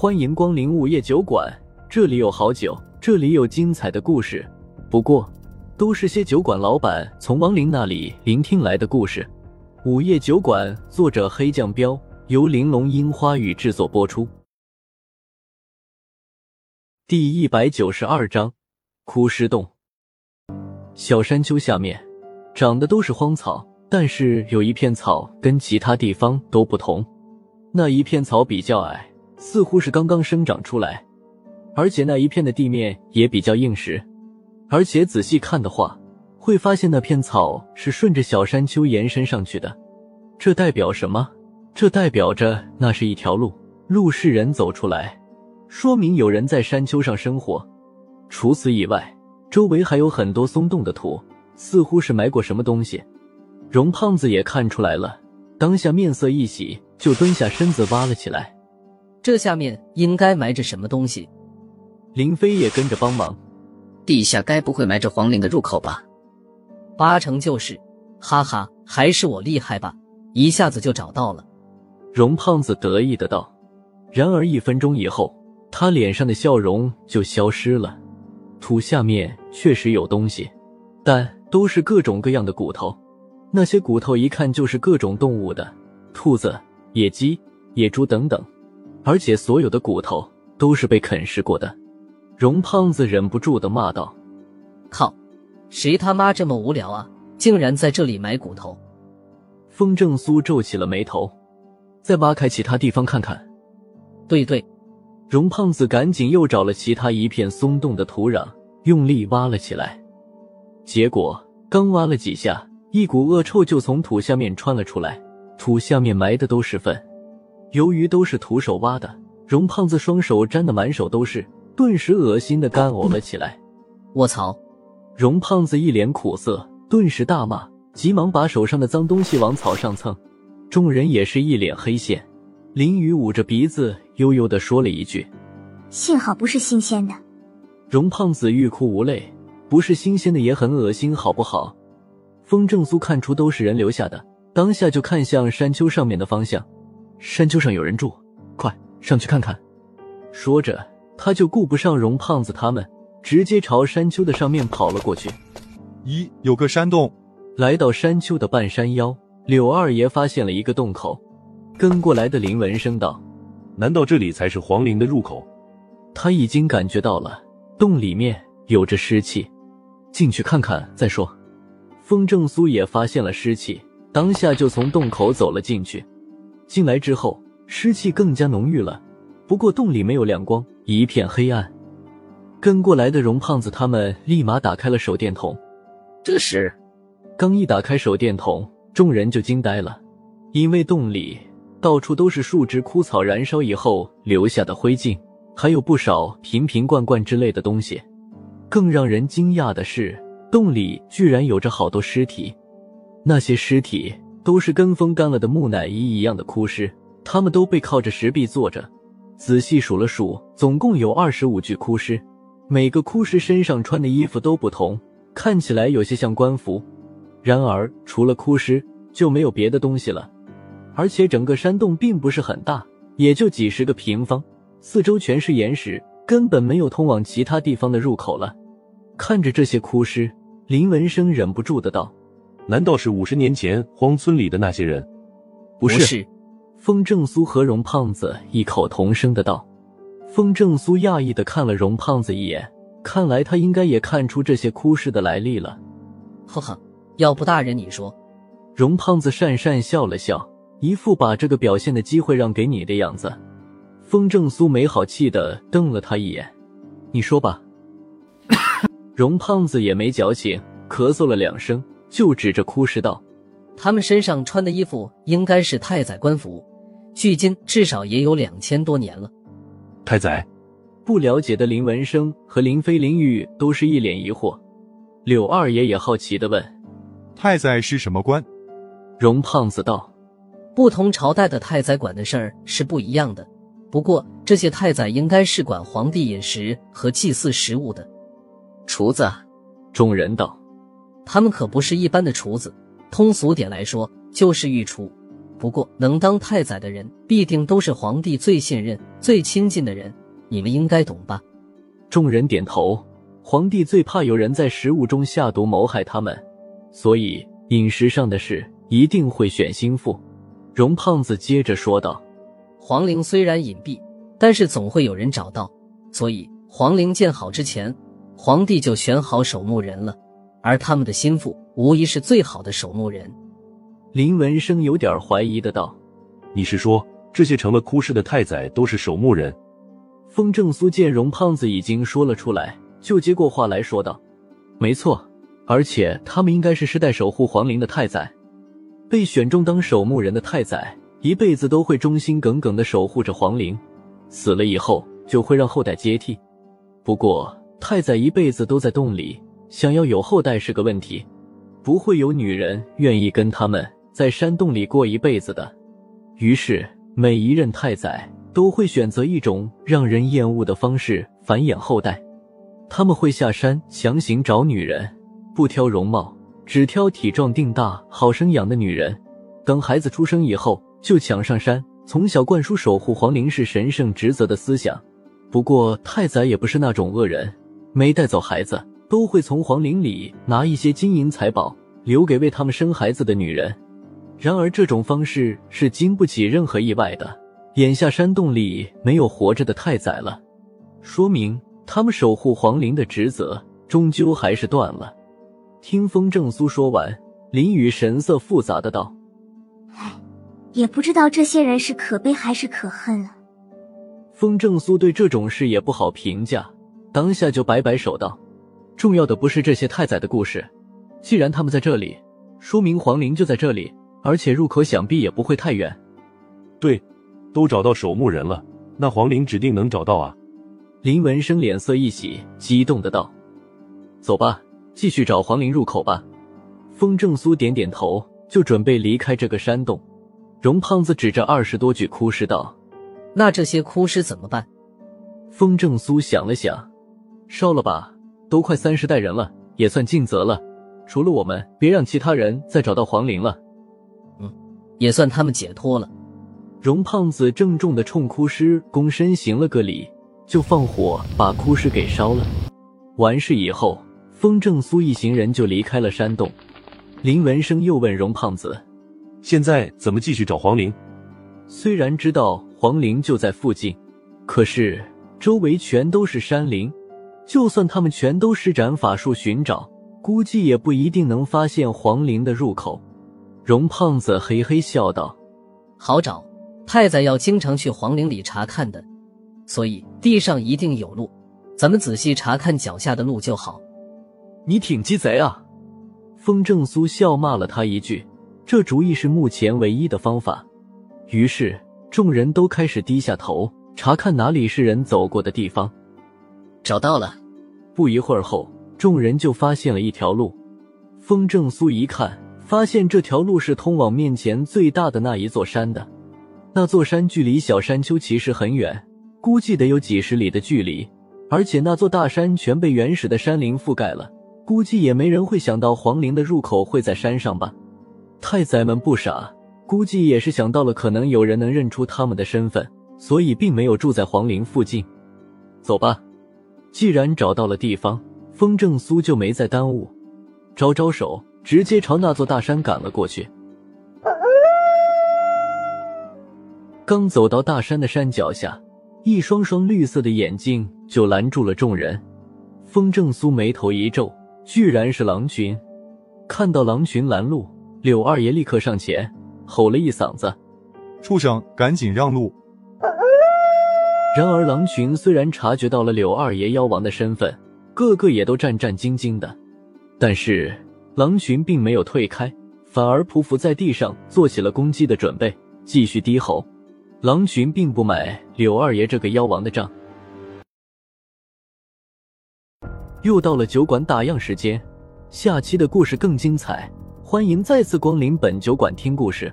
欢迎光临午夜酒馆，这里有好酒，这里有精彩的故事。不过，都是些酒馆老板从亡灵那里聆听来的故事。午夜酒馆，作者黑酱标，由玲珑樱花雨制作播出。第一百九十二章，枯尸洞。小山丘下面，长的都是荒草，但是有一片草跟其他地方都不同，那一片草比较矮。似乎是刚刚生长出来，而且那一片的地面也比较硬实，而且仔细看的话，会发现那片草是顺着小山丘延伸上去的。这代表什么？这代表着那是一条路，路是人走出来，说明有人在山丘上生活。除此以外，周围还有很多松动的土，似乎是埋过什么东西。荣胖子也看出来了，当下面色一喜，就蹲下身子挖了起来。这下面应该埋着什么东西？林飞也跟着帮忙。地下该不会埋着皇陵的入口吧？八成就是，哈哈，还是我厉害吧，一下子就找到了。荣胖子得意的道。然而一分钟以后，他脸上的笑容就消失了。土下面确实有东西，但都是各种各样的骨头。那些骨头一看就是各种动物的，兔子、野鸡、野猪等等。而且所有的骨头都是被啃食过的，荣胖子忍不住的骂道：“靠，谁他妈这么无聊啊？竟然在这里埋骨头！”风正苏皱起了眉头，再挖开其他地方看看。对对，荣胖子赶紧又找了其他一片松动的土壤，用力挖了起来。结果刚挖了几下，一股恶臭就从土下面穿了出来，土下面埋的都是粪。由于都是徒手挖的，荣胖子双手沾得满手都是，顿时恶心的干呕了起来。卧槽！荣胖子一脸苦涩，顿时大骂，急忙把手上的脏东西往草上蹭。众人也是一脸黑线。林雨捂着鼻子，悠悠的说了一句：“幸好不是新鲜的。”荣胖子欲哭无泪，不是新鲜的也很恶心，好不好？风正苏看出都是人留下的，当下就看向山丘上面的方向。山丘上有人住，快上去看看。说着，他就顾不上荣胖子他们，直接朝山丘的上面跑了过去。咦，有个山洞。来到山丘的半山腰，柳二爷发现了一个洞口，跟过来的林文声道：“难道这里才是皇陵的入口？”他已经感觉到了，洞里面有着湿气，进去看看再说。风正苏也发现了湿气，当下就从洞口走了进去。进来之后，湿气更加浓郁了。不过洞里没有亮光，一片黑暗。跟过来的荣胖子他们立马打开了手电筒。这时，刚一打开手电筒，众人就惊呆了，因为洞里到处都是树枝枯草燃烧以后留下的灰烬，还有不少瓶瓶罐罐之类的东西。更让人惊讶的是，洞里居然有着好多尸体，那些尸体。都是跟风干了的木乃伊一样的枯尸，他们都背靠着石壁坐着。仔细数了数，总共有二十五具枯尸，每个枯尸身上穿的衣服都不同，看起来有些像官服。然而，除了枯尸，就没有别的东西了。而且，整个山洞并不是很大，也就几十个平方，四周全是岩石，根本没有通往其他地方的入口了。看着这些枯尸，林文生忍不住的道。难道是五十年前荒村里的那些人？不是。风正苏和荣胖子异口同声的道。风正苏讶异的看了荣胖子一眼，看来他应该也看出这些枯尸的来历了。呵呵，要不大人你说？荣胖子讪讪笑了笑，一副把这个表现的机会让给你的样子。风正苏没好气的瞪了他一眼，你说吧。荣胖子也没矫情，咳嗽了两声。就指着哭尸道：“他们身上穿的衣服应该是太宰官服，距今至少也有两千多年了。”太宰，不了解的林文生和林飞、林玉都是一脸疑惑。柳二爷也好奇的问：“太宰是什么官？”荣胖子道：“不同朝代的太宰管的事儿是不一样的，不过这些太宰应该是管皇帝饮食和祭祀食物的。”厨子，众人道。他们可不是一般的厨子，通俗点来说就是御厨。不过能当太宰的人，必定都是皇帝最信任、最亲近的人，你们应该懂吧？众人点头。皇帝最怕有人在食物中下毒谋害他们，所以饮食上的事一定会选心腹。荣胖子接着说道：“皇陵虽然隐蔽，但是总会有人找到，所以皇陵建好之前，皇帝就选好守墓人了，而他们的心腹无疑是最好的守墓人。”林文生有点怀疑的道：“你是说这些成了哭尸的太宰都是守墓人？”风正苏见荣胖子已经说了出来。就接过话来说道：“没错，而且他们应该是世代守护皇陵的太宰，被选中当守墓人的太宰，一辈子都会忠心耿耿的守护着皇陵，死了以后就会让后代接替。不过太宰一辈子都在洞里，想要有后代是个问题，不会有女人愿意跟他们在山洞里过一辈子的。于是每一任太宰都会选择一种让人厌恶的方式繁衍后代。”他们会下山强行找女人，不挑容貌，只挑体壮腚大、好生养的女人。等孩子出生以后，就抢上山，从小灌输守护皇陵是神圣职责的思想。不过太宰也不是那种恶人，没带走孩子，都会从皇陵里拿一些金银财宝留给为他们生孩子的女人。然而这种方式是经不起任何意外的。眼下山洞里没有活着的太宰了，说明。他们守护皇陵的职责，终究还是断了。听风正苏说完，林雨神色复杂的道：“唉，也不知道这些人是可悲还是可恨了。”风正苏对这种事也不好评价，当下就摆摆手道：“重要的不是这些太宰的故事，既然他们在这里，说明皇陵就在这里，而且入口想必也不会太远。对，都找到守墓人了，那皇陵指定能找到啊。”林文生脸色一喜，激动的道：“走吧，继续找皇陵入口吧。”风正苏点点头，就准备离开这个山洞。荣胖子指着二十多具枯尸道：“那这些枯尸怎么办？”风正苏想了想：“烧了吧，都快三十代人了，也算尽责了。除了我们，别让其他人再找到黄陵了。”“嗯，也算他们解脱了。”荣胖子郑重的冲枯尸躬身行了个礼。就放火把枯尸给烧了。完事以后，风正苏一行人就离开了山洞。林文生又问荣胖子：“现在怎么继续找黄陵？”虽然知道黄陵就在附近，可是周围全都是山林，就算他们全都施展法术寻找，估计也不一定能发现皇陵的入口。荣胖子嘿嘿笑道：“好找，太宰要经常去皇陵里查看的。”所以地上一定有路，咱们仔细查看脚下的路就好。你挺鸡贼啊！风正苏笑骂了他一句。这主意是目前唯一的方法。于是众人都开始低下头查看哪里是人走过的地方。找到了。不一会儿后，众人就发现了一条路。风正苏一看，发现这条路是通往面前最大的那一座山的。那座山距离小山丘其实很远。估计得有几十里的距离，而且那座大山全被原始的山林覆盖了，估计也没人会想到皇陵的入口会在山上吧。太宰们不傻，估计也是想到了可能有人能认出他们的身份，所以并没有住在皇陵附近。走吧，既然找到了地方，风正苏就没再耽误，招招手，直接朝那座大山赶了过去。刚走到大山的山脚下。一双双绿色的眼睛就拦住了众人。风正苏眉头一皱，居然是狼群。看到狼群拦路，柳二爷立刻上前吼了一嗓子：“畜生，赶紧让路！”然而狼群虽然察觉到了柳二爷妖王的身份，个个也都战战兢兢的。但是狼群并没有退开，反而匍匐在地上，做起了攻击的准备，继续低吼。狼群并不买柳二爷这个妖王的账。又到了酒馆打烊时间，下期的故事更精彩，欢迎再次光临本酒馆听故事。